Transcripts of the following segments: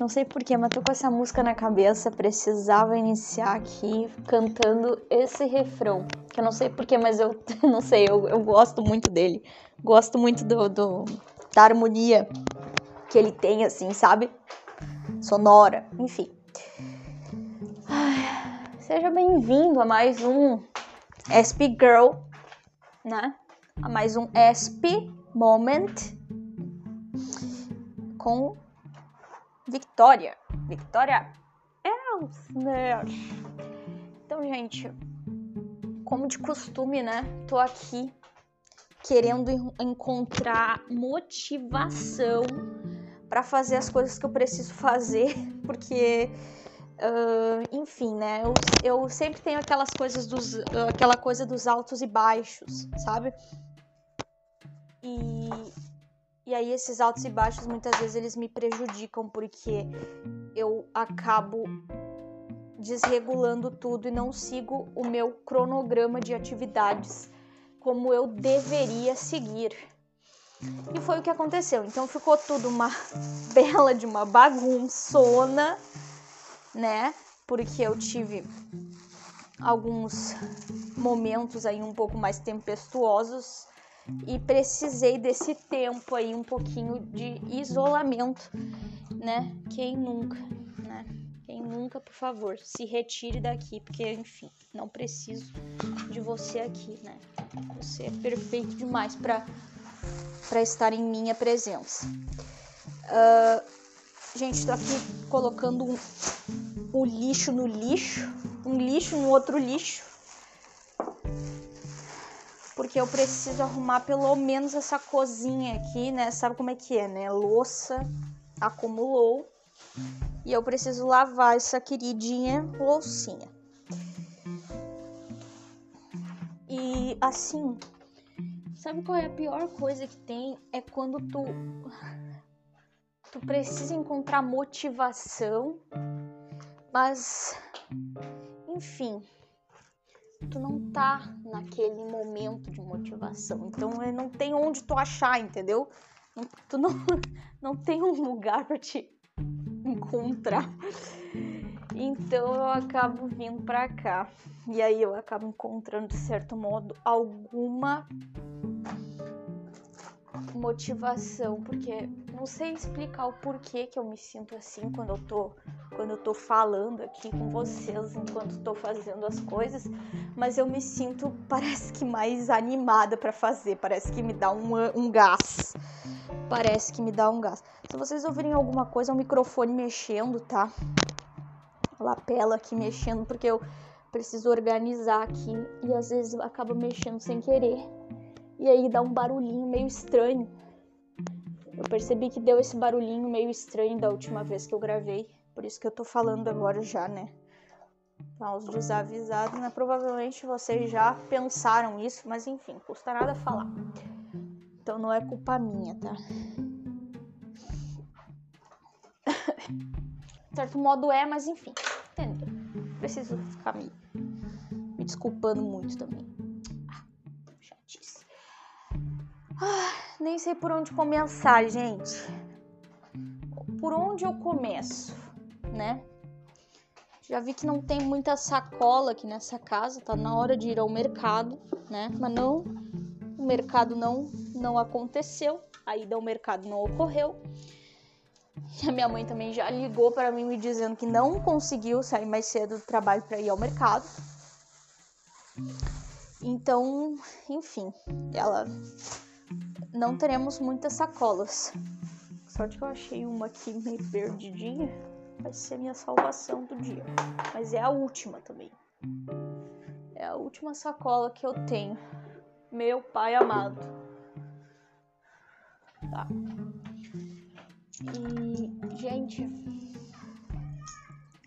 não sei porquê, mas tô com essa música na cabeça. Precisava iniciar aqui cantando esse refrão. Que eu não sei porquê, mas eu não sei, eu, eu gosto muito dele. Gosto muito do, do, da harmonia que ele tem, assim, sabe? Sonora, enfim. Ai, seja bem-vindo a mais um SP Girl, né? A mais um SP Moment com Victoria. Victoria Elsner. Então, gente, como de costume, né? Tô aqui querendo en- encontrar motivação para fazer as coisas que eu preciso fazer, porque, ah, enfim, né? Eu, eu sempre tenho aquelas coisas dos, aquela coisa dos altos e baixos, sabe? E e aí esses altos e baixos muitas vezes eles me prejudicam porque eu acabo desregulando tudo e não sigo o meu cronograma de atividades como eu deveria seguir. E foi o que aconteceu. Então ficou tudo uma bela de uma bagunçona, né? Porque eu tive alguns momentos aí um pouco mais tempestuosos e precisei desse tempo aí um pouquinho de isolamento, né? Quem nunca, né? Quem nunca, por favor, se retire daqui, porque enfim, não preciso de você aqui, né? Você é perfeito demais para para estar em minha presença. Ah, gente, tô aqui colocando um, o lixo no lixo, um lixo no outro lixo porque eu preciso arrumar pelo menos essa cozinha aqui, né? Sabe como é que é, né? Louça acumulou e eu preciso lavar essa queridinha loucinha. E assim, sabe qual é a pior coisa que tem? É quando tu tu precisa encontrar motivação, mas enfim, tu não tá naquele momento de motivação. Então é, não tem onde tu achar, entendeu? Tu não, não tem um lugar pra te encontrar. Então eu acabo vindo pra cá. E aí eu acabo encontrando, de certo modo, alguma motivação, porque não sei explicar o porquê que eu me sinto assim quando eu tô quando eu tô falando aqui com vocês enquanto tô fazendo as coisas, mas eu me sinto parece que mais animada pra fazer, parece que me dá um, um gás. Parece que me dá um gás. Se vocês ouvirem alguma coisa, é o microfone mexendo, tá? Lapela aqui mexendo, porque eu preciso organizar aqui e às vezes eu acabo mexendo sem querer. E aí dá um barulhinho meio estranho. Eu percebi que deu esse barulhinho meio estranho da última vez que eu gravei. Por isso que eu tô falando agora já, né? Aos desavisados, né? Provavelmente vocês já pensaram isso, mas enfim, custa nada falar. Então não é culpa minha, tá? De certo modo é, mas enfim, entendeu? Preciso ficar me, me desculpando muito também. Ah, chatice. Ah, nem sei por onde começar, gente. Por onde eu começo, né? Já vi que não tem muita sacola aqui nessa casa, tá na hora de ir ao mercado, né? Mas não, o mercado não não aconteceu, a ida ao mercado não ocorreu. E a minha mãe também já ligou para mim me dizendo que não conseguiu sair mais cedo do trabalho para ir ao mercado. Então, enfim, ela não teremos muitas sacolas. Sorte que eu achei uma aqui meio perdidinha. Vai ser minha salvação do dia. Mas é a última também. É a última sacola que eu tenho. Meu pai amado. Tá. E, gente,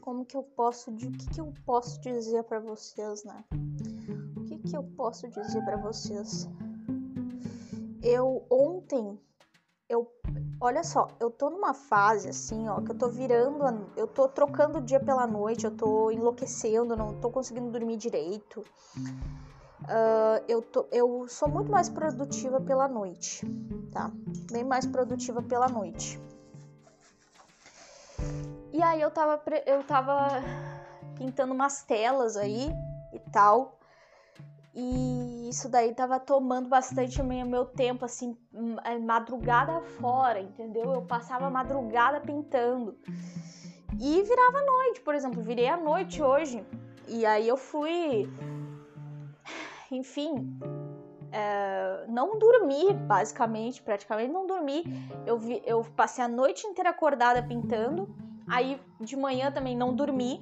como que eu posso, o que que eu posso dizer para vocês, né? O que que eu posso dizer para vocês? Eu ontem eu olha só, eu tô numa fase assim, ó, que eu tô virando, eu tô trocando o dia pela noite, eu tô enlouquecendo, não tô conseguindo dormir direito. Uh, eu, tô, eu sou muito mais produtiva pela noite, tá? Bem mais produtiva pela noite. E aí eu tava, eu tava pintando umas telas aí e tal. E isso daí tava tomando bastante o meu tempo, assim, é, madrugada fora, entendeu? Eu passava madrugada pintando. E virava noite, por exemplo, virei à noite hoje. E aí eu fui. Enfim. É, não dormi, basicamente, praticamente não dormi. Eu, vi, eu passei a noite inteira acordada pintando. Aí de manhã também não dormi.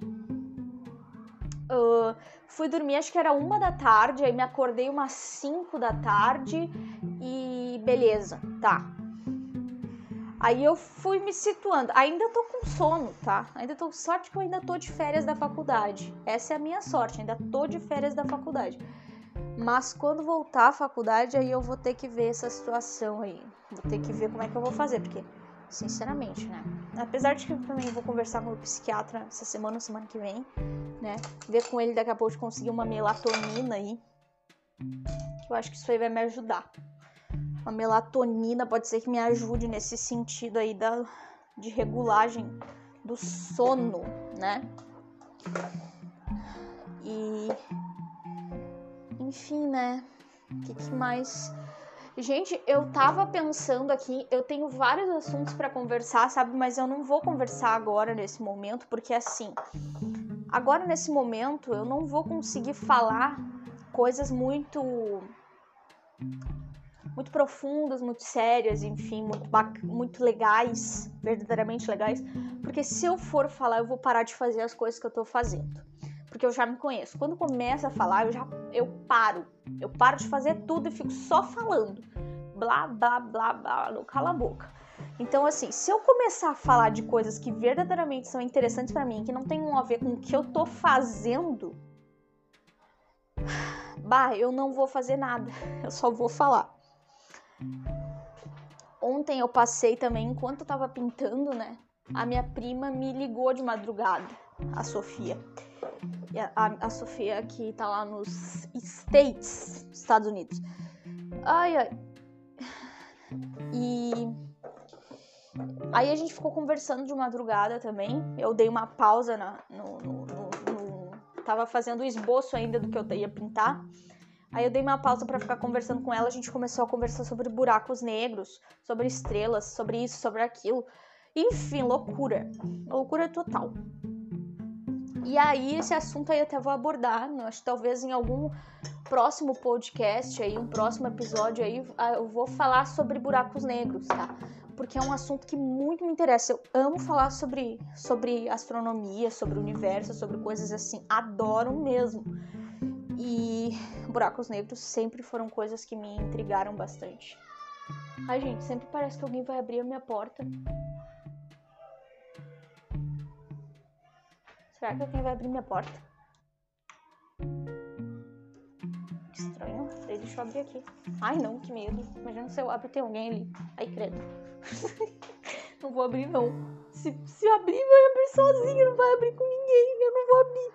Uh, fui dormir, acho que era uma da tarde, aí me acordei umas 5 da tarde e beleza, tá. Aí eu fui me situando. Ainda tô com sono, tá? Ainda tô sorte que eu ainda tô de férias da faculdade. Essa é a minha sorte, ainda tô de férias da faculdade. Mas quando voltar à faculdade, aí eu vou ter que ver essa situação aí. Vou ter que ver como é que eu vou fazer, porque sinceramente, né? Apesar de que eu também vou conversar com o psiquiatra essa semana, semana que vem, né? Ver com ele daqui a pouco de conseguir uma melatonina aí. Que eu acho que isso aí vai me ajudar. Uma melatonina pode ser que me ajude nesse sentido aí da, de regulagem do sono, né? E enfim, né? O que, que mais Gente, eu tava pensando aqui, eu tenho vários assuntos para conversar, sabe? Mas eu não vou conversar agora nesse momento, porque assim, agora nesse momento eu não vou conseguir falar coisas muito muito profundas, muito sérias, enfim, muito, muito legais, verdadeiramente legais, porque se eu for falar, eu vou parar de fazer as coisas que eu tô fazendo. Porque eu já me conheço. Quando começa a falar, eu já eu paro. Eu paro de fazer tudo e fico só falando. Blá, blá, blá, blá, não cala a boca. Então, assim, se eu começar a falar de coisas que verdadeiramente são interessantes para mim, que não tem a ver com o que eu tô fazendo, bah, eu não vou fazer nada. Eu só vou falar. Ontem eu passei também, enquanto eu tava pintando, né? A minha prima me ligou de madrugada, a Sofia a, a Sofia que tá lá nos States, Estados Unidos. Ai, ai. E aí a gente ficou conversando de madrugada também. Eu dei uma pausa na, no, no, no, no, Tava fazendo o esboço ainda do que eu ia pintar. Aí eu dei uma pausa para ficar conversando com ela. A gente começou a conversar sobre buracos negros, sobre estrelas, sobre isso, sobre aquilo. Enfim, loucura. Loucura total. E aí, esse assunto aí até vou abordar, né? acho que talvez em algum próximo podcast aí, um próximo episódio aí, ah, eu vou falar sobre buracos negros, tá? Porque é um assunto que muito me interessa. Eu amo falar sobre, sobre astronomia, sobre o universo, sobre coisas assim. Adoro mesmo. E buracos negros sempre foram coisas que me intrigaram bastante. Ai, gente, sempre parece que alguém vai abrir a minha porta. Será que alguém vai abrir minha porta? Que estranho. Deixa eu abrir aqui. Ai, não, que medo. Imagina se eu abro e tem alguém ali. Ai, credo. não vou abrir, não. Se, se abrir, vai abrir sozinho. Não vai abrir com ninguém. Eu não vou abrir.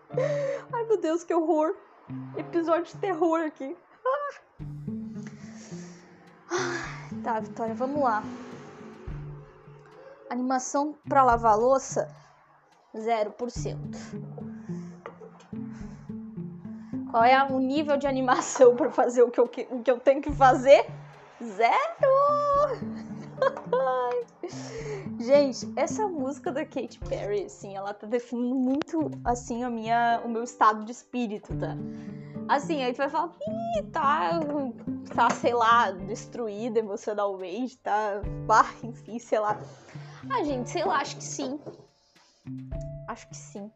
Ai, meu Deus, que horror. Episódio de terror aqui. Ah. Tá, Vitória, vamos lá. Animação pra lavar louça 0%. Qual é o nível de animação para fazer o que, eu, o que eu tenho que fazer? Zero! Gente, essa música da Katy Perry, assim, ela tá definindo muito, assim, a minha, o meu estado de espírito, tá? Assim, aí tu vai falar, ih, tá, tá, sei lá, destruída emocionalmente, tá, bah, enfim, sei lá. Ah, gente, sei lá, acho que sim. Acho que sim.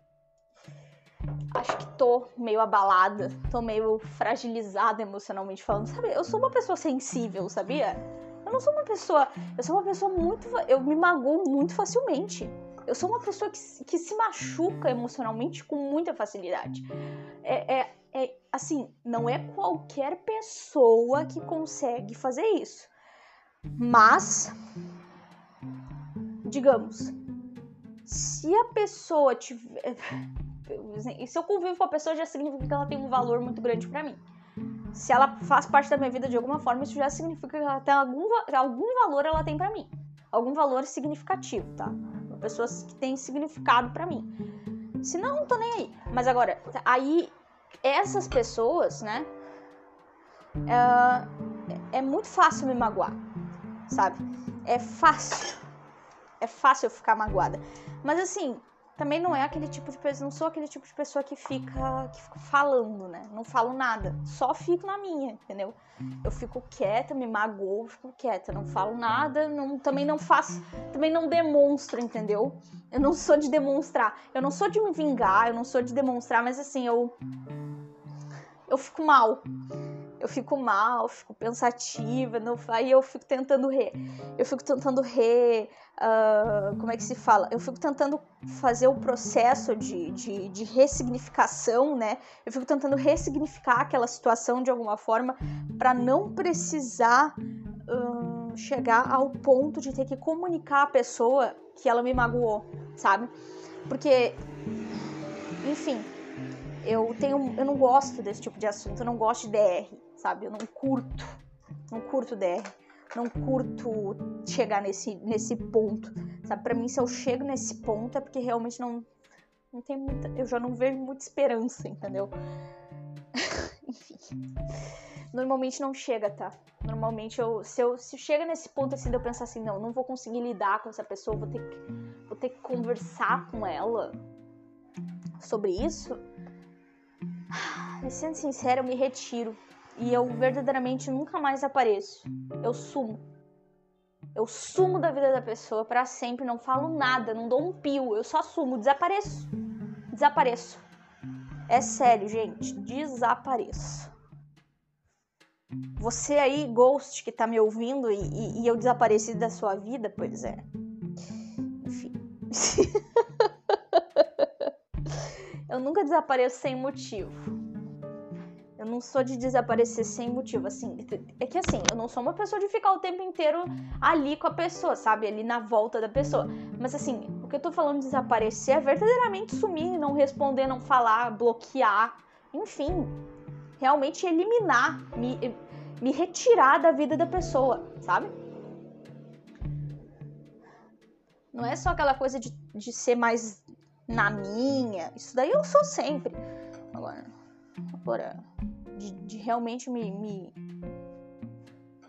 Acho que tô meio abalada, tô meio fragilizada emocionalmente falando. Sabe, eu sou uma pessoa sensível, sabia? Eu não sou uma pessoa. Eu sou uma pessoa muito. Eu me magoo muito facilmente. Eu sou uma pessoa que, que se machuca emocionalmente com muita facilidade. É, é, é assim, não é qualquer pessoa que consegue fazer isso. Mas, digamos, se a pessoa tiver. Se eu convivo com a pessoa, já significa que ela tem um valor muito grande para mim. Se ela faz parte da minha vida de alguma forma, isso já significa que ela tem algum, algum valor ela tem para mim. Algum valor significativo, tá? Uma pessoa que tem significado para mim. Se não, não tô nem aí. Mas agora, aí, essas pessoas, né? É, é muito fácil me magoar, sabe? É fácil é fácil eu ficar magoada. Mas assim, também não é aquele tipo de pessoa, não sou aquele tipo de pessoa que fica, que fica falando, né? Não falo nada, só fico na minha, entendeu? Eu fico quieta, me magoo, fico quieta, não falo nada, não, também não faço, também não demonstro, entendeu? Eu não sou de demonstrar, eu não sou de me vingar, eu não sou de demonstrar, mas assim, eu eu fico mal eu fico mal, fico pensativa, não, aí eu fico tentando re, eu fico tentando re, uh, como é que se fala? Eu fico tentando fazer o processo de, de, de ressignificação, né? Eu fico tentando ressignificar aquela situação de alguma forma para não precisar uh, chegar ao ponto de ter que comunicar a pessoa que ela me magoou, sabe? Porque, enfim, eu tenho, eu não gosto desse tipo de assunto, eu não gosto de DR, sabe? Eu não curto, não curto DR, não curto chegar nesse, nesse ponto, sabe? Para mim, se eu chego nesse ponto é porque realmente não, não tem muita, eu já não vejo muita esperança, entendeu? Enfim, normalmente não chega, tá? Normalmente eu, se eu, se chega nesse ponto assim de eu pensar assim, não, não vou conseguir lidar com essa pessoa, vou ter que, vou ter que conversar com ela sobre isso. Sendo sincera, eu me retiro e eu verdadeiramente nunca mais apareço. Eu sumo. Eu sumo da vida da pessoa para sempre, não falo nada, não dou um pio, eu só sumo, desapareço. Desapareço. É sério, gente, desapareço. Você aí, Ghost, que tá me ouvindo e, e, eu desapareci da sua vida, pois é. Enfim. eu nunca desapareço sem motivo. Eu não sou de desaparecer sem motivo, assim. É que assim, eu não sou uma pessoa de ficar o tempo inteiro ali com a pessoa, sabe? Ali na volta da pessoa. Mas assim, o que eu tô falando de desaparecer é verdadeiramente sumir, não responder, não falar, bloquear, enfim. Realmente eliminar, me, me retirar da vida da pessoa, sabe? Não é só aquela coisa de, de ser mais na minha. Isso daí eu sou sempre. Agora, agora de, de realmente me, me,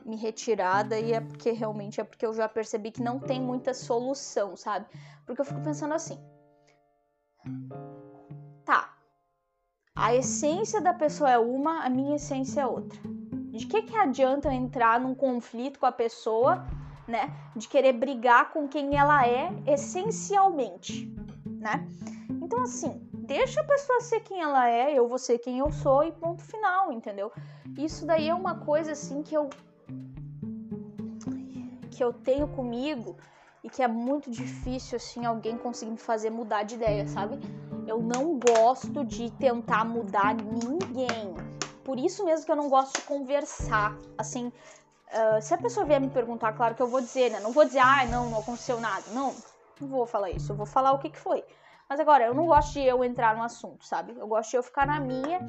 me retirar, daí é porque realmente é porque eu já percebi que não tem muita solução, sabe? Porque eu fico pensando assim. Tá. A essência da pessoa é uma, a minha essência é outra. De que que adianta eu entrar num conflito com a pessoa, né? De querer brigar com quem ela é essencialmente, né? Então assim, deixa a pessoa ser quem ela é, eu vou ser quem eu sou e ponto final, entendeu? Isso daí é uma coisa assim que eu que eu tenho comigo e que é muito difícil assim alguém conseguir me fazer mudar de ideia, sabe? Eu não gosto de tentar mudar ninguém. Por isso mesmo que eu não gosto de conversar, assim, uh, se a pessoa vier me perguntar, claro que eu vou dizer, né? Não vou dizer, ah, não, não aconteceu nada. Não, não vou falar isso. Eu vou falar o que, que foi. Mas agora, eu não gosto de eu entrar no assunto, sabe? Eu gosto de eu ficar na minha,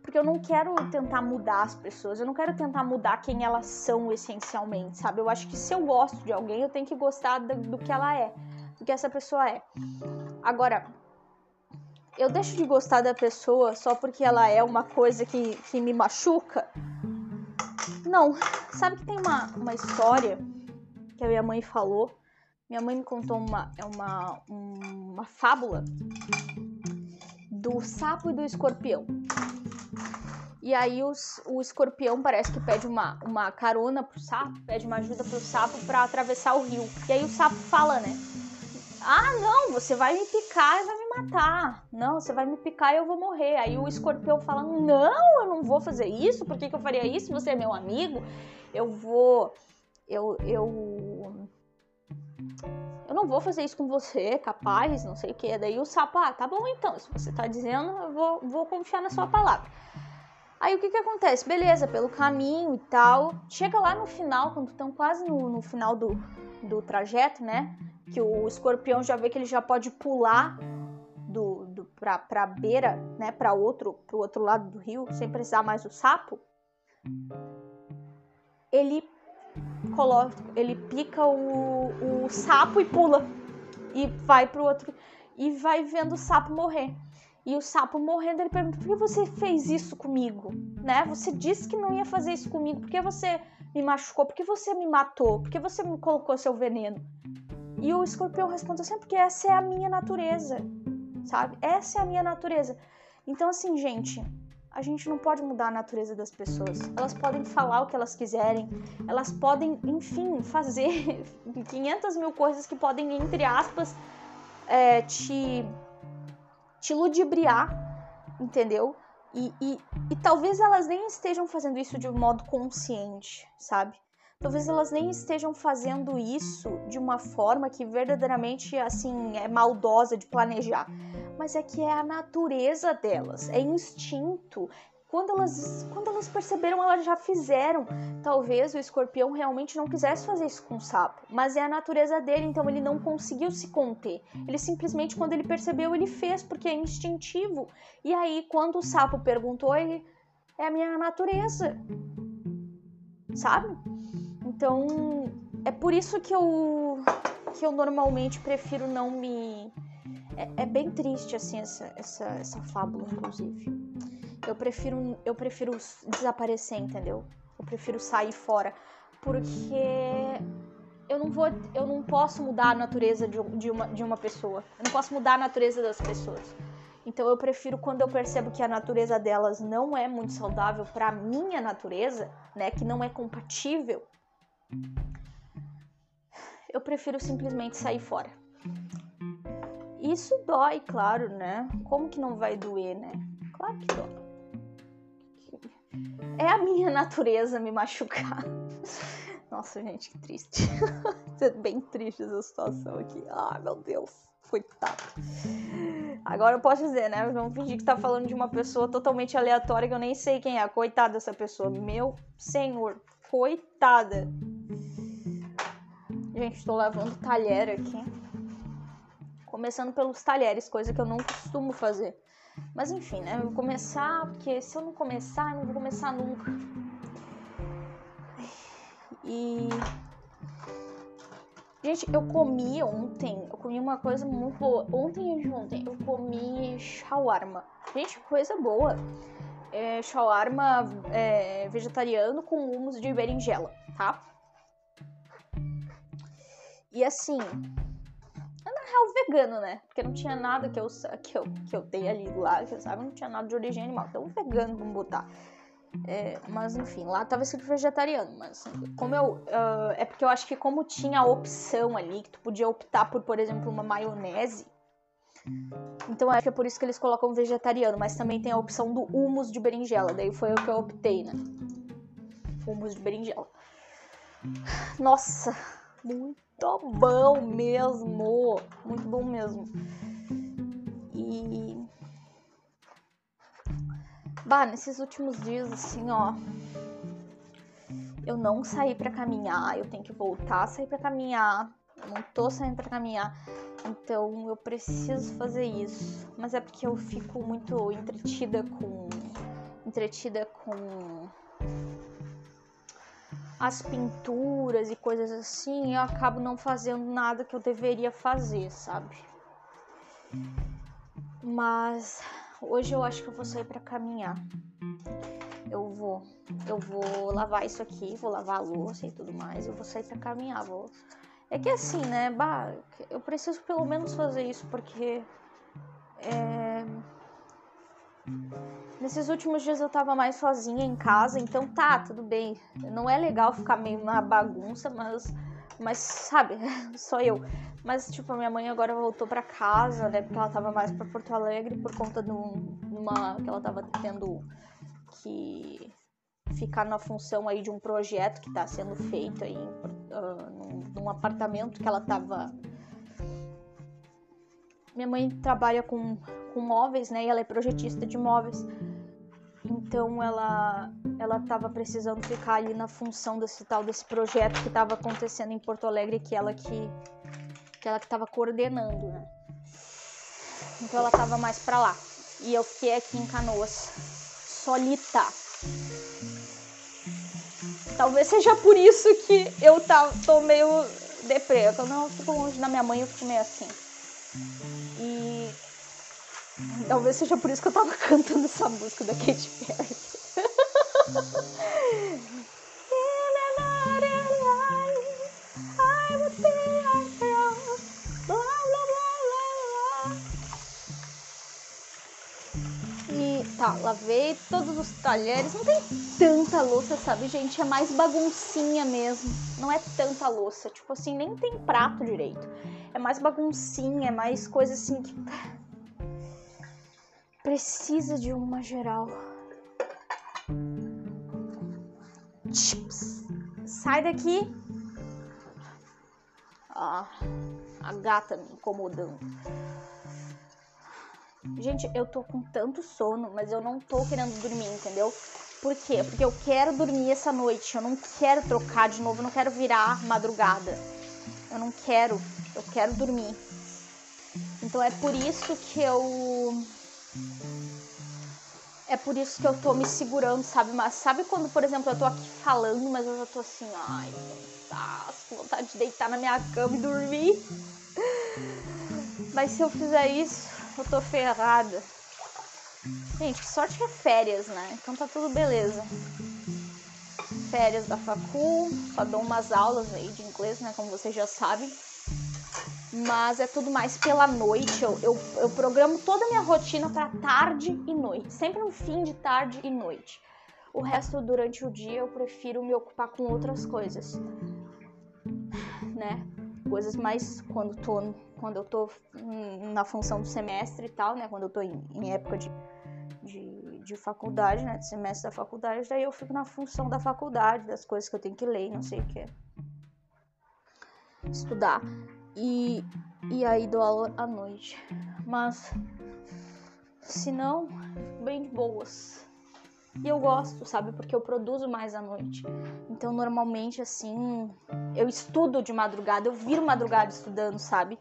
porque eu não quero tentar mudar as pessoas, eu não quero tentar mudar quem elas são essencialmente, sabe? Eu acho que se eu gosto de alguém, eu tenho que gostar do, do que ela é, do que essa pessoa é. Agora, eu deixo de gostar da pessoa só porque ela é uma coisa que, que me machuca? Não. Sabe que tem uma, uma história que a minha mãe falou minha mãe me contou uma, é uma, uma fábula do sapo e do escorpião. E aí os, o escorpião parece que pede uma, uma carona pro sapo, pede uma ajuda pro sapo para atravessar o rio. E aí o sapo fala, né? Ah, não, você vai me picar e vai me matar. Não, você vai me picar e eu vou morrer. Aí o escorpião fala: Não, eu não vou fazer isso. Por que, que eu faria isso? Você é meu amigo. Eu vou eu, eu, eu não vou fazer isso com você, capaz, não sei o que. Daí o sapo, ah, tá bom então, se você tá dizendo, eu vou, vou confiar na sua palavra. Aí o que que acontece? Beleza, pelo caminho e tal. Chega lá no final, quando estão quase no, no final do, do trajeto, né? Que o escorpião já vê que ele já pode pular do, do pra, pra beira, né? Pra outro, pro outro lado do rio, sem precisar mais do sapo. Ele coloca, ele pica o, o sapo e pula. E vai pro outro. E vai vendo o sapo morrer. E o sapo morrendo, ele pergunta: por que você fez isso comigo? Né? Você disse que não ia fazer isso comigo. Por que você me machucou? Por que você me matou? Por que você me colocou seu veneno? E o escorpião responde assim: porque essa é a minha natureza, sabe? Essa é a minha natureza. Então, assim, gente, a gente não pode mudar a natureza das pessoas. Elas podem falar o que elas quiserem, elas podem, enfim, fazer 500 mil coisas que podem, entre aspas, é, te te ludibriar, entendeu? E, e, e talvez elas nem estejam fazendo isso de um modo consciente, sabe? Talvez elas nem estejam fazendo isso de uma forma que verdadeiramente assim é maldosa de planejar, mas é que é a natureza delas, é instinto, quando elas, quando elas perceberam, elas já fizeram. Talvez o escorpião realmente não quisesse fazer isso com o sapo, mas é a natureza dele, então ele não conseguiu se conter. Ele simplesmente, quando ele percebeu, ele fez, porque é instintivo. E aí, quando o sapo perguntou, ele é a minha natureza, sabe? Então, é por isso que eu, que eu normalmente prefiro não me. É, é bem triste, assim, essa, essa, essa fábula, inclusive. Eu prefiro, eu prefiro desaparecer, entendeu? Eu prefiro sair fora, porque eu não vou, eu não posso mudar a natureza de, de, uma, de uma pessoa. Eu não posso mudar a natureza das pessoas. Então eu prefiro quando eu percebo que a natureza delas não é muito saudável para minha natureza, né, que não é compatível, eu prefiro simplesmente sair fora. Isso dói, claro, né? Como que não vai doer, né? Claro que dói é a minha natureza me machucar. Nossa, gente, que triste. Bem triste essa situação aqui. Ah, meu Deus. Coitado. Agora eu posso dizer, né? Vamos fingir que tá falando de uma pessoa totalmente aleatória que eu nem sei quem é. Coitada dessa pessoa. Meu senhor. Coitada. Gente, tô lavando talher aqui. Começando pelos talheres, coisa que eu não costumo fazer. Mas enfim, né? Eu vou começar, porque se eu não começar, eu não vou começar nunca. E. Gente, eu comi ontem, eu comi uma coisa muito boa. Ontem e ontem eu comi shawarma. Gente, coisa boa. É, shawarma é, vegetariano com humus de berinjela, tá? E assim, real vegano, né? Porque não tinha nada que eu, que eu, que eu tenha ali lá, que eu sabe, não tinha nada de origem animal. Então, vegano, vamos botar. É, mas enfim, lá tava escrito vegetariano, mas como eu. Uh, é porque eu acho que como tinha a opção ali, que tu podia optar por, por exemplo, uma maionese. Então acho que é por isso que eles colocam vegetariano, mas também tem a opção do humus de berinjela. Daí foi o que eu optei, né? Humus de berinjela. Nossa, muito bom mesmo. Muito bom mesmo. E. Bah, nesses últimos dias, assim, ó. Eu não saí para caminhar, eu tenho que voltar a sair para caminhar. Eu não tô saindo para caminhar. Então eu preciso fazer isso. Mas é porque eu fico muito entretida com. Entretida com as pinturas e coisas assim, eu acabo não fazendo nada que eu deveria fazer, sabe? Mas hoje eu acho que eu vou sair para caminhar. Eu vou, eu vou lavar isso aqui, vou lavar a louça e tudo mais, eu vou sair para caminhar, vou é que assim, né, bah, eu preciso pelo menos fazer isso porque é Nesses últimos dias eu tava mais sozinha em casa, então tá, tudo bem. Não é legal ficar meio na bagunça, mas, mas sabe, só eu. Mas, tipo, a minha mãe agora voltou para casa, né? Porque ela tava mais pra Porto Alegre por conta de uma. que ela tava tendo que. ficar na função aí de um projeto que está sendo feito aí uh, num, num, apartamento que ela estava. Minha mãe trabalha com, com móveis, né? E ela é projetista de móveis. Então ela ela estava precisando ficar ali na função desse tal desse projeto que estava acontecendo em Porto Alegre que ela que que ela que estava coordenando, né? Então ela estava mais para lá e eu fiquei aqui em Canoas solita. Talvez seja por isso que eu tá, tô meio deprê. Quando eu fico longe da minha mãe, eu fico meio assim. E talvez seja por isso que eu tava cantando essa música da Katy Perry. Tá, lavei todos os talheres. Não tem tanta louça, sabe, gente? É mais baguncinha mesmo. Não é tanta louça. Tipo assim, nem tem prato direito. É mais baguncinha, é mais coisa assim que. Precisa de uma geral. Chips. Sai daqui. Ah, a gata me incomodando. Gente, eu tô com tanto sono, mas eu não tô querendo dormir, entendeu? Por quê? Porque eu quero dormir essa noite. Eu não quero trocar de novo, eu não quero virar madrugada. Eu não quero, eu quero dormir. Então é por isso que eu. É por isso que eu tô me segurando, sabe? Mas sabe quando, por exemplo, eu tô aqui falando, mas eu já tô assim, ai, cansaço, vontade de deitar na minha cama e dormir. Mas se eu fizer isso, eu tô ferrada. Gente, que sorte que é férias, né? Então tá tudo beleza. Férias da facul, só dou umas aulas aí de inglês, né? Como vocês já sabem. Mas é tudo mais pela noite. Eu, eu, eu programo toda a minha rotina para tarde e noite. Sempre no fim de tarde e noite. O resto durante o dia eu prefiro me ocupar com outras coisas. Né? Coisas mais quando tô quando eu tô na função do semestre e tal, né? Quando eu tô em, em época de, de, de, faculdade, né? De semestre da faculdade, daí eu fico na função da faculdade, das coisas que eu tenho que ler, não sei o que. Estudar. E, e aí dou aula à noite. Mas, se não, bem de boas. E eu gosto, sabe? Porque eu produzo mais à noite. Então, normalmente, assim, eu estudo de madrugada, eu viro madrugada estudando, sabe?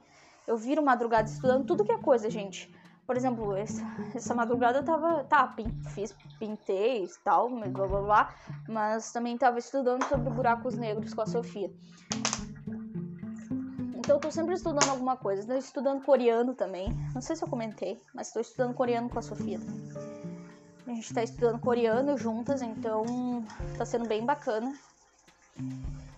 Eu viro madrugada estudando tudo que é coisa, gente. Por exemplo, essa, essa madrugada eu tava, tá, fiz, pintei e tal, blá blá blá, mas também tava estudando sobre buracos negros com a Sofia. Então eu tô sempre estudando alguma coisa. Estou estudando coreano também. Não sei se eu comentei, mas estou estudando coreano com a Sofia. A gente tá estudando coreano juntas, então tá sendo bem bacana.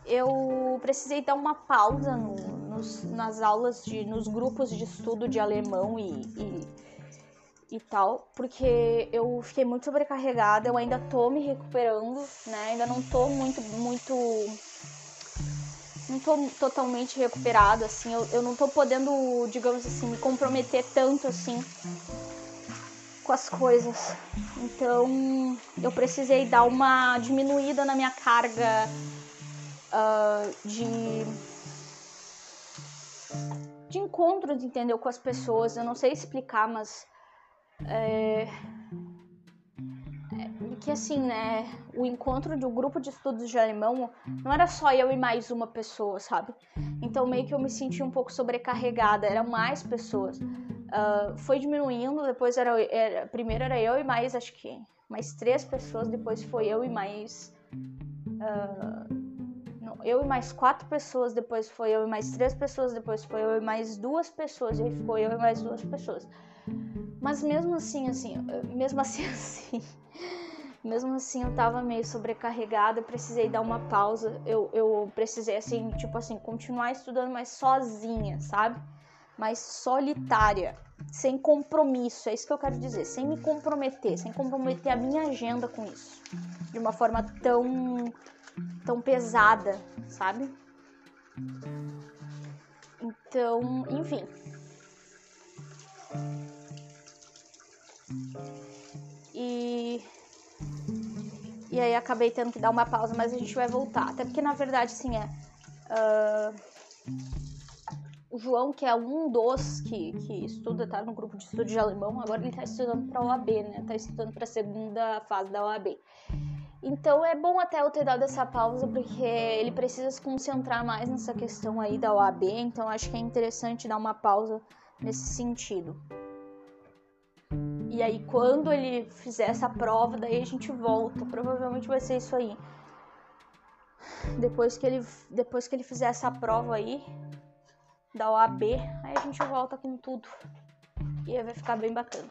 Eu precisei dar uma pausa no, nos, nas aulas, de, nos grupos de estudo de alemão e, e, e, tal, porque eu fiquei muito sobrecarregada, eu ainda tô me recuperando, né? Ainda não tô muito, muito. Não tô totalmente recuperada, assim, eu, eu não tô podendo, digamos assim, me comprometer tanto assim com as coisas. Então eu precisei dar uma diminuída na minha carga uh, de de encontros, entendeu, com as pessoas. Eu não sei explicar, mas é, que assim, né, o encontro de um grupo de estudos de alemão não era só eu e mais uma pessoa, sabe? Então meio que eu me senti um pouco sobrecarregada, eram mais pessoas. Uh, foi diminuindo, depois era, era, primeiro era eu e mais, acho que mais três pessoas, depois foi eu e mais uh, eu e mais quatro pessoas, depois foi eu e mais três pessoas, depois foi eu e mais duas pessoas, e aí ficou eu e mais duas pessoas. Mas mesmo assim, assim, mesmo assim, assim, mesmo assim eu tava meio sobrecarregada, eu precisei dar uma pausa, eu, eu precisei, assim, tipo assim, continuar estudando, mas sozinha, sabe? Mais solitária, sem compromisso, é isso que eu quero dizer, sem me comprometer, sem comprometer a minha agenda com isso, de uma forma tão tão pesada, sabe? Então, enfim. E E aí acabei tendo que dar uma pausa, mas a gente vai voltar. Até porque, na verdade, assim, é. Uh, o João, que é um dos que, que estuda, tá no grupo de estudo de alemão, agora ele tá estudando pra OAB, né? Tá estudando pra segunda fase da OAB. Então é bom até eu ter dado essa pausa, porque ele precisa se concentrar mais nessa questão aí da OAB, então acho que é interessante dar uma pausa nesse sentido. E aí quando ele fizer essa prova, daí a gente volta. Provavelmente vai ser isso aí. Depois que ele, depois que ele fizer essa prova aí da OAB, aí a gente volta com tudo. E aí vai ficar bem bacana.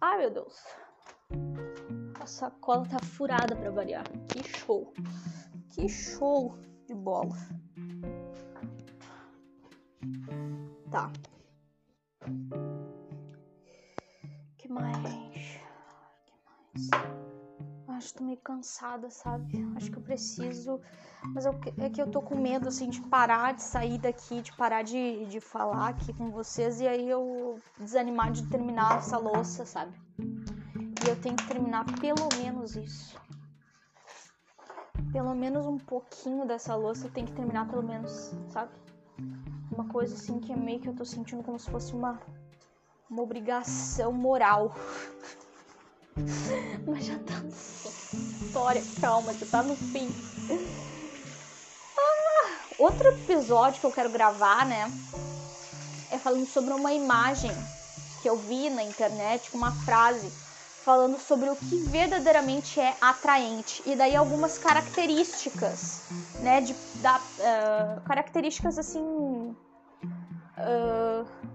Ai meu Deus. A sacola tá furada para variar. Que show. Que show de bola. Tá. Mais? Que mais? Acho que tô meio cansada, sabe? Acho que eu preciso. Mas eu, é que eu tô com medo, assim, de parar de sair daqui, de parar de, de falar aqui com vocês e aí eu desanimar de terminar essa louça, sabe? E eu tenho que terminar pelo menos isso. Pelo menos um pouquinho dessa louça eu tenho que terminar, pelo menos, sabe? Uma coisa assim que é meio que eu tô sentindo como se fosse uma uma obrigação moral. Mas já tá no História, calma, já tá no fim. Ah, outro episódio que eu quero gravar, né? É falando sobre uma imagem que eu vi na internet, uma frase falando sobre o que verdadeiramente é atraente e daí algumas características, né, de da, uh, características assim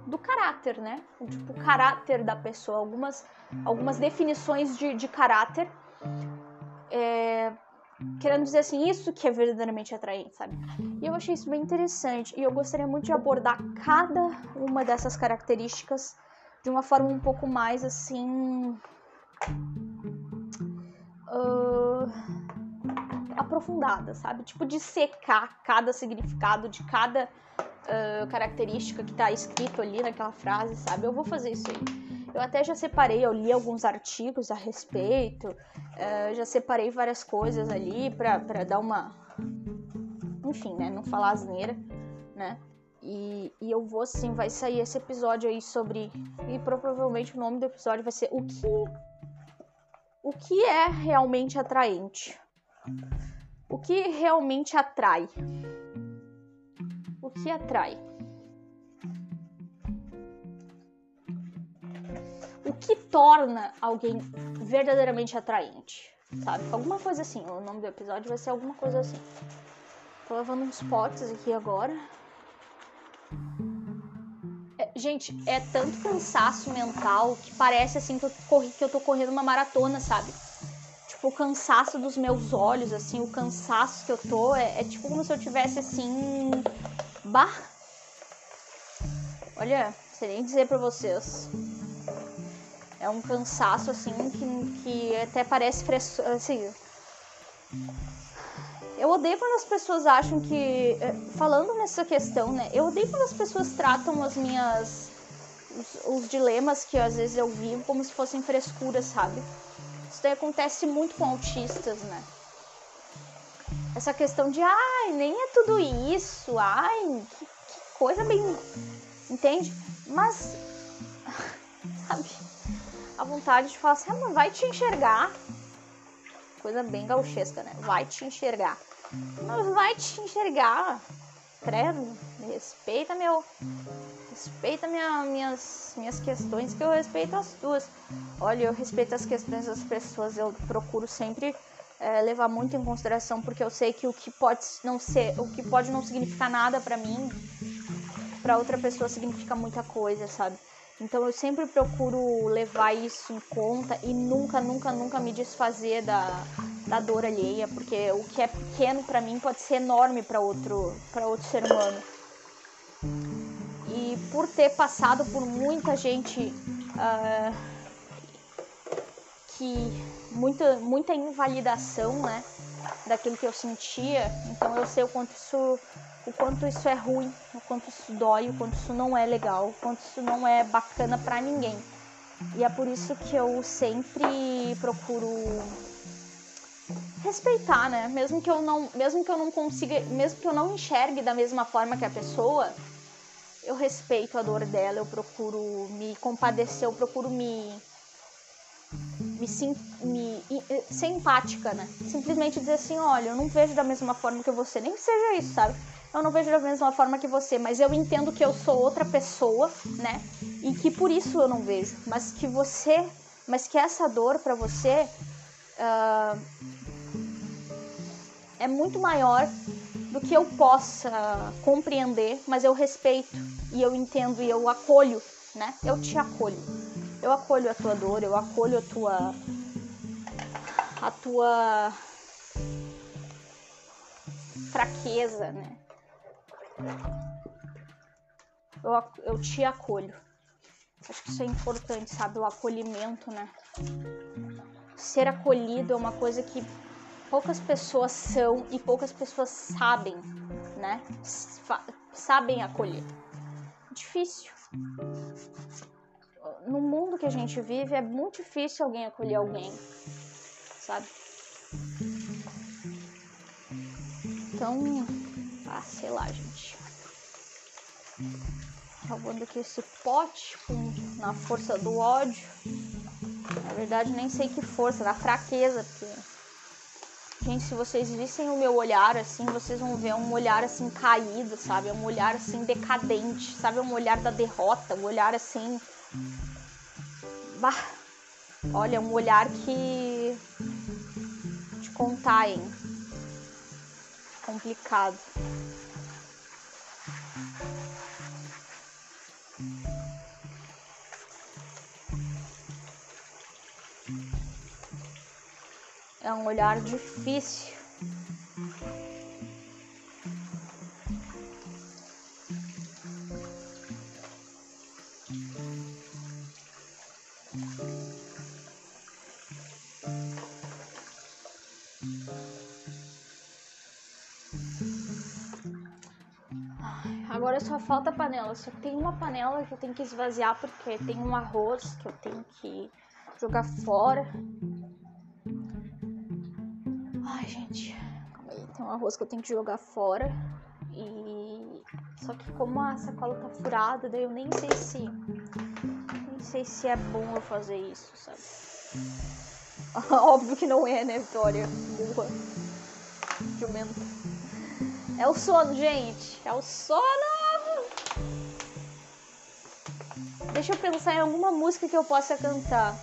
do caráter, né? Tipo, o caráter da pessoa, algumas, algumas definições de, de caráter. É, querendo dizer assim, isso que é verdadeiramente atraente, sabe? E eu achei isso bem interessante e eu gostaria muito de abordar cada uma dessas características de uma forma um pouco mais assim. Uh, aprofundada, sabe? Tipo, de secar cada significado de cada uh, característica que tá escrito ali naquela frase, sabe? Eu vou fazer isso aí. Eu até já separei, eu li alguns artigos a respeito, uh, já separei várias coisas ali pra, pra dar uma. Enfim, né? Não falar asneira, né? E, e, eu vou assim, vai sair esse episódio aí sobre. E provavelmente o nome do episódio vai ser O que. O que é realmente atraente? O que realmente atrai? O que atrai? O que torna alguém verdadeiramente atraente? Sabe? Alguma coisa assim. O nome do episódio vai ser alguma coisa assim. Tô levando uns potes aqui agora. É, gente, é tanto cansaço mental que parece assim que eu, corri, que eu tô correndo uma maratona, sabe? Tipo, o cansaço dos meus olhos, assim, o cansaço que eu tô é, é tipo como se eu tivesse assim Bah! Olha, sei nem dizer pra vocês. É um cansaço assim que, que até parece fresco. Assim. Eu odeio quando as pessoas acham que. Eh, falando nessa questão, né? Eu odeio quando as pessoas tratam as minhas. Os, os dilemas que às vezes eu vivo como se fossem frescuras, sabe? Isso daí acontece muito com autistas, né? essa questão de ai, nem é tudo isso, ai, que, que coisa bem. Entende? Mas, sabe, a vontade de falar assim, ah, mas vai te enxergar. Coisa bem gauchesca, né? Vai te enxergar. Mas vai te enxergar. Credo, respeita meu. Respeita minha, minhas, minhas questões, que eu respeito as tuas. Olha, eu respeito as questões das pessoas, eu procuro sempre é, levar muito em consideração, porque eu sei que o que pode não ser, o que pode não significar nada para mim, para outra pessoa significa muita coisa, sabe? Então eu sempre procuro levar isso em conta e nunca, nunca, nunca me desfazer da, da dor alheia, porque o que é pequeno para mim pode ser enorme para outro, para outro ser humano. E por ter passado por muita gente uh, que muita, muita invalidação, né? Daquilo que eu sentia. Então eu sei o quanto isso, o quanto isso é ruim, o quanto isso dói, o quanto isso não é legal, o quanto isso não é bacana para ninguém. E é por isso que eu sempre procuro respeitar, né? Mesmo que eu não, mesmo que eu não consiga, mesmo que eu não enxergue da mesma forma que a pessoa, eu respeito a dor dela, eu procuro me compadecer, eu procuro me me, sim, me ser empática, né? Simplesmente dizer assim, olha, eu não vejo da mesma forma que você, nem que seja isso, sabe? Eu não vejo da mesma forma que você, mas eu entendo que eu sou outra pessoa, né? E que por isso eu não vejo, mas que você, mas que essa dor para você uh, é muito maior do que eu possa compreender, mas eu respeito e eu entendo e eu acolho, né? Eu te acolho. Eu acolho a tua dor, eu acolho a tua a tua fraqueza, né? Eu, eu te acolho. Acho que isso é importante, sabe? O acolhimento, né? Ser acolhido é uma coisa que poucas pessoas são e poucas pessoas sabem, né? sabem acolher. Difícil no mundo que a gente vive é muito difícil alguém acolher alguém, sabe? Então, ah, sei lá, gente. Salvando aqui esse pote com, na força do ódio. Na verdade, nem sei que força, da fraqueza, porque. Gente, se vocês vissem o meu olhar assim, vocês vão ver um olhar assim caído, sabe? Um olhar assim decadente, sabe? Um olhar da derrota, um olhar assim Bah, olha, um olhar que. te contar, hein? Complicado. É um olhar difícil. Agora só falta panela. Só tem uma panela que eu tenho que esvaziar porque tem um arroz que eu tenho que jogar fora. Ai, gente. Calma aí. Tem um arroz que eu tenho que jogar fora. E. Só que como a sacola tá furada, daí eu nem sei se. Nem sei se é bom eu fazer isso, sabe? Óbvio que não é, né, Vitória? Burra. Jumenta. É o sono, gente. É o sono! Deixa eu pensar em alguma música que eu possa cantar.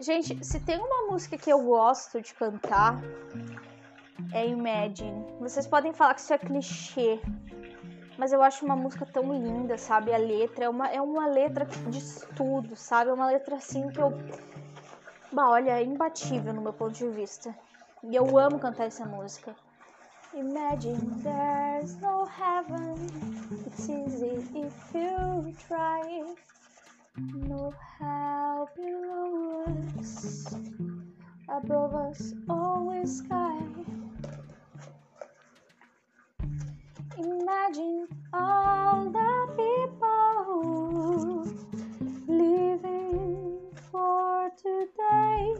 Gente, se tem uma música que eu gosto de cantar, é Imagine. Vocês podem falar que isso é clichê, mas eu acho uma música tão linda, sabe? A letra é uma, é uma letra de estudo, sabe? É uma letra assim que eu. Bah, olha, é imbatível no meu ponto de vista. E eu amo cantar essa música. Imagine there's no heaven. It's easy if you try. No hell below us. Above us, always sky. Imagine all the people living for today.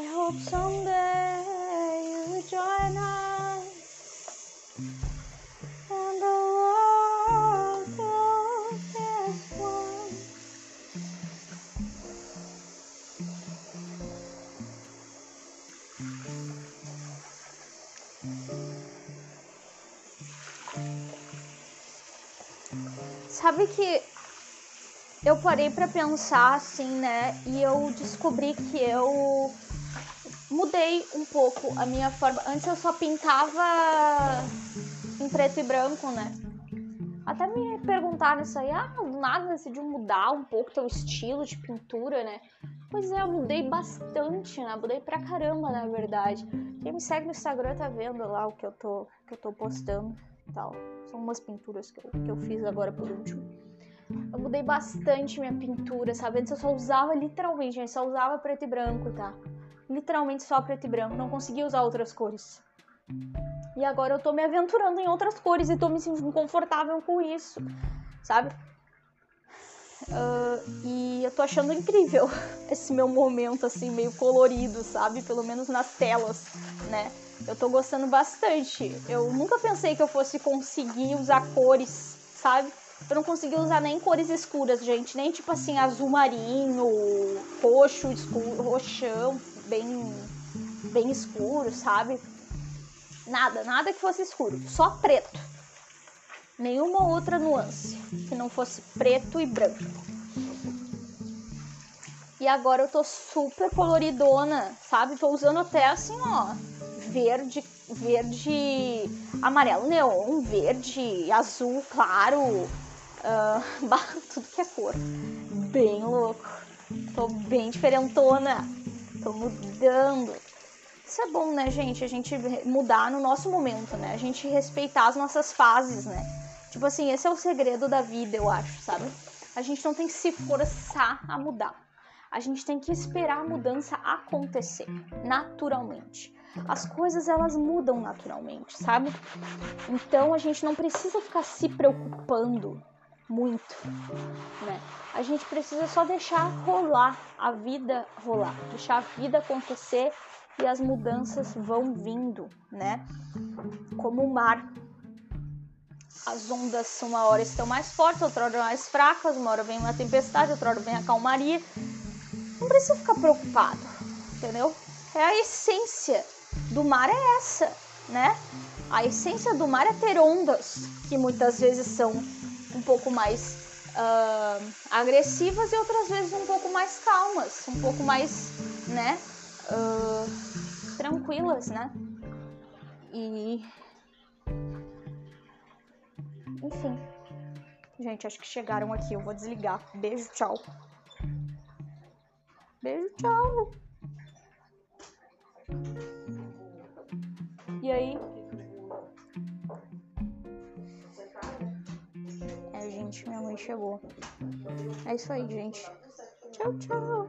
I hope someday you join us and the world one. Sabe que eu parei para pensar assim, né? E eu descobri que eu mudei um pouco a minha forma. Antes eu só pintava em preto e branco, né? Até me perguntaram isso aí, ah, do nada decidiu mudar um pouco teu estilo de pintura, né? Pois é, eu mudei bastante, né? Mudei pra caramba, na verdade. Quem me segue no Instagram tá vendo lá o que eu tô, que eu tô postando e tal. São umas pinturas que eu, que eu fiz agora por último. Eu mudei bastante minha pintura, sabe? Antes eu só usava, literalmente, eu só usava preto e branco, tá? Literalmente só preto e branco, não conseguia usar outras cores. E agora eu tô me aventurando em outras cores e tô me sentindo confortável com isso, sabe? Uh, e eu tô achando incrível esse meu momento, assim, meio colorido, sabe? Pelo menos nas telas, né? Eu tô gostando bastante. Eu nunca pensei que eu fosse conseguir usar cores, sabe? Eu não consegui usar nem cores escuras, gente. Nem tipo assim, azul marinho, roxo, escuro, roxão, bem, bem escuro, sabe? Nada, nada que fosse escuro. Só preto nenhuma outra nuance que não fosse preto e branco. E agora eu tô super coloridona, sabe? Tô usando até assim, ó, verde, verde, amarelo neon, verde, azul claro, uh, tudo que é cor. Bem louco. Tô bem diferentona. Tô mudando. Isso é bom, né, gente? A gente mudar no nosso momento, né? A gente respeitar as nossas fases, né? Tipo assim, esse é o segredo da vida, eu acho, sabe? A gente não tem que se forçar a mudar. A gente tem que esperar a mudança acontecer naturalmente. As coisas elas mudam naturalmente, sabe? Então a gente não precisa ficar se preocupando muito, né? A gente precisa só deixar rolar a vida rolar, deixar a vida acontecer e as mudanças vão vindo, né? Como o mar as ondas uma hora estão mais fortes, outra hora mais fracas, uma hora vem uma tempestade, outra hora vem a calmaria. Não precisa ficar preocupado, entendeu? É a essência do mar é essa, né? A essência do mar é ter ondas que muitas vezes são um pouco mais uh, agressivas e outras vezes um pouco mais calmas, um pouco mais, né, uh, tranquilas, né? E enfim. Gente, acho que chegaram aqui. Eu vou desligar. Beijo, tchau. Beijo, tchau. E aí? Gente, minha mãe chegou. É isso aí, gente. Tchau, tchau.